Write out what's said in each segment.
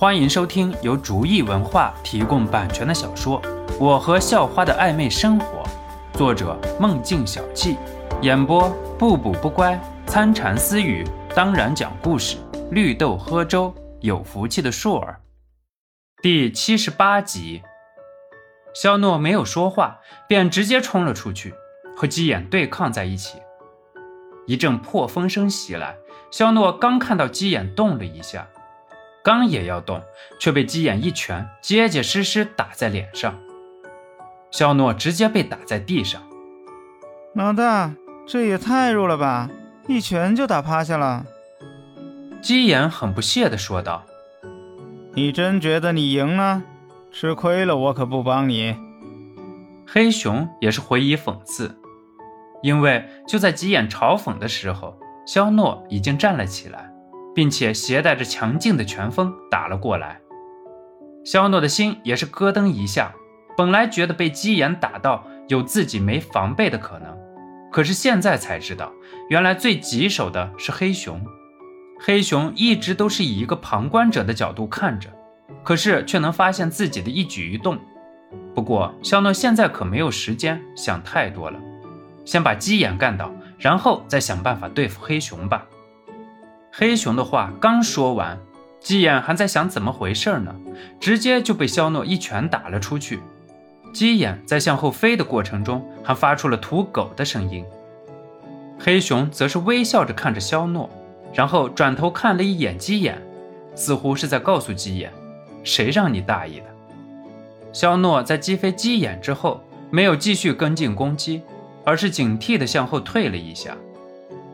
欢迎收听由竹意文化提供版权的小说《我和校花的暧昧生活》，作者梦境小憩，演播不补不乖、参禅私语，当然讲故事，绿豆喝粥，有福气的硕儿。第七十八集，肖诺没有说话，便直接冲了出去，和鸡眼对抗在一起。一阵破风声袭来，肖诺刚看到鸡眼动了一下。刚也要动，却被鸡眼一拳结结实实打在脸上。肖诺直接被打在地上。老大，这也太弱了吧！一拳就打趴下了。鸡眼很不屑地说道：“你真觉得你赢了？吃亏了，我可不帮你。”黑熊也是回以讽刺，因为就在鸡眼嘲讽的时候，肖诺已经站了起来。并且携带着强劲的拳风打了过来，肖诺的心也是咯噔一下。本来觉得被鸡眼打到有自己没防备的可能，可是现在才知道，原来最棘手的是黑熊。黑熊一直都是以一个旁观者的角度看着，可是却能发现自己的一举一动。不过肖诺现在可没有时间想太多了，先把鸡眼干倒，然后再想办法对付黑熊吧。黑熊的话刚说完，鸡眼还在想怎么回事呢，直接就被肖诺一拳打了出去。鸡眼在向后飞的过程中，还发出了土狗的声音。黑熊则是微笑着看着肖诺，然后转头看了一眼鸡眼，似乎是在告诉鸡眼：“谁让你大意的？”肖诺在击飞鸡眼之后，没有继续跟进攻击，而是警惕地向后退了一下，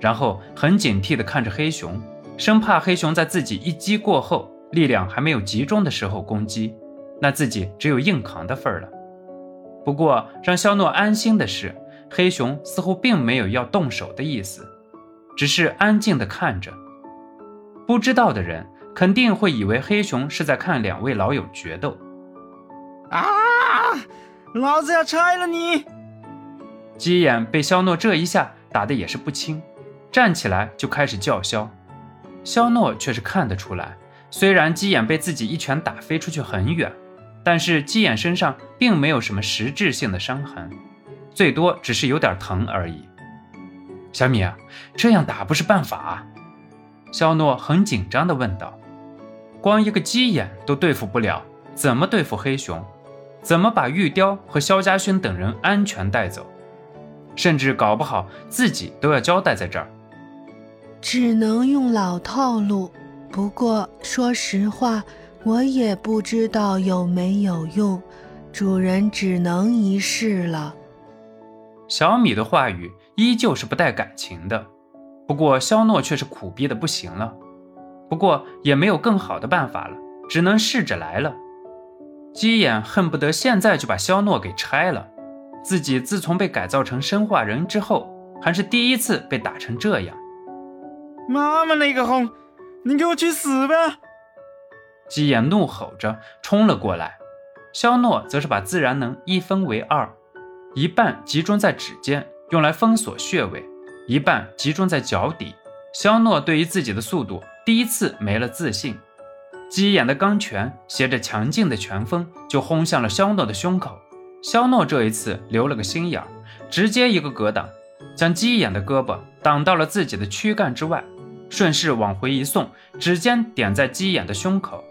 然后很警惕地看着黑熊。生怕黑熊在自己一击过后，力量还没有集中的时候攻击，那自己只有硬扛的份儿了。不过让肖诺安心的是，黑熊似乎并没有要动手的意思，只是安静的看着。不知道的人肯定会以为黑熊是在看两位老友决斗。啊！老子要拆了你！鸡眼被肖诺这一下打的也是不轻，站起来就开始叫嚣。肖诺却是看得出来，虽然鸡眼被自己一拳打飞出去很远，但是鸡眼身上并没有什么实质性的伤痕，最多只是有点疼而已。小米，这样打不是办法。肖诺很紧张地问道：“光一个鸡眼都对付不了，怎么对付黑熊？怎么把玉雕和肖家勋等人安全带走？甚至搞不好自己都要交代在这儿。”只能用老套路，不过说实话，我也不知道有没有用，主人只能一试了。小米的话语依旧是不带感情的，不过肖诺却是苦逼的不行了，不过也没有更好的办法了，只能试着来了。鸡眼恨不得现在就把肖诺给拆了，自己自从被改造成生化人之后，还是第一次被打成这样。妈妈那个红，你给我去死吧！鸡眼怒吼着冲了过来，肖诺则是把自然能一分为二，一半集中在指尖，用来封锁穴位；一半集中在脚底。肖诺对于自己的速度第一次没了自信，鸡眼的钢拳携着强劲的拳风就轰向了肖诺的胸口。肖诺这一次留了个心眼，直接一个格挡，将鸡眼的胳膊挡到了自己的躯干之外。顺势往回一送，指尖点在鸡眼的胸口。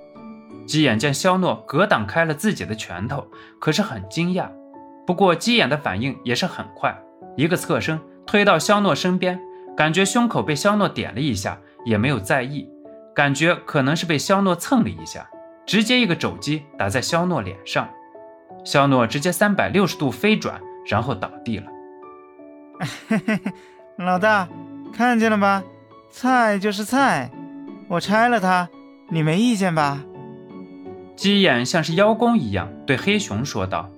鸡眼见肖诺格挡开了自己的拳头，可是很惊讶。不过鸡眼的反应也是很快，一个侧身推到肖诺身边，感觉胸口被肖诺点了一下，也没有在意，感觉可能是被肖诺蹭了一下，直接一个肘击打在肖诺脸上。肖诺直接三百六十度飞转，然后倒地了。嘿嘿嘿，老大，看见了吧？菜就是菜，我拆了它，你没意见吧？鸡眼像是邀功一样对黑熊说道。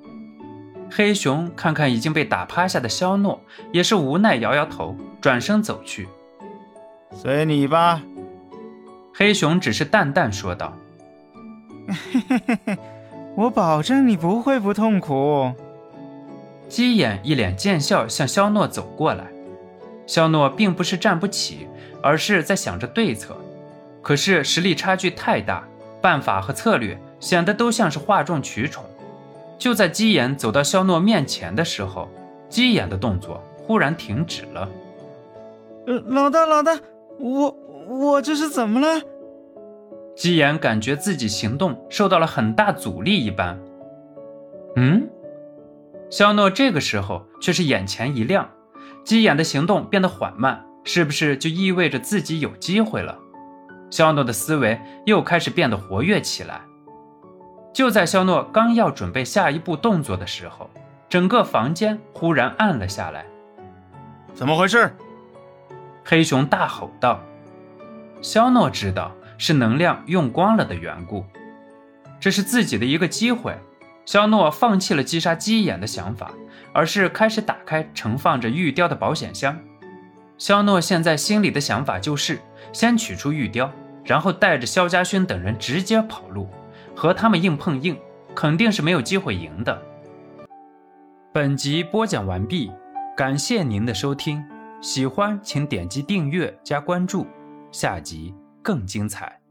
黑熊看看已经被打趴下的肖诺，也是无奈摇摇头，转身走去。随你吧。黑熊只是淡淡说道。嘿嘿嘿嘿，我保证你不会不痛苦。鸡眼一脸贱笑向肖诺走过来。肖诺并不是站不起。而是在想着对策，可是实力差距太大，办法和策略显得都像是哗众取宠。就在鸡眼走到肖诺面前的时候，鸡眼的动作忽然停止了。呃，老大，老大，我我这是怎么了？鸡眼感觉自己行动受到了很大阻力一般。嗯，肖诺这个时候却是眼前一亮，鸡眼的行动变得缓慢，是不是就意味着自己有机会了？肖诺的思维又开始变得活跃起来。就在肖诺刚要准备下一步动作的时候，整个房间忽然暗了下来。怎么回事？黑熊大吼道。肖诺知道是能量用光了的缘故，这是自己的一个机会。肖诺放弃了击杀鸡眼的想法，而是开始打开盛放着玉雕的保险箱。肖诺现在心里的想法就是先取出玉雕，然后带着肖家勋等人直接跑路，和他们硬碰硬，肯定是没有机会赢的。本集播讲完毕，感谢您的收听，喜欢请点击订阅加关注，下集更精彩。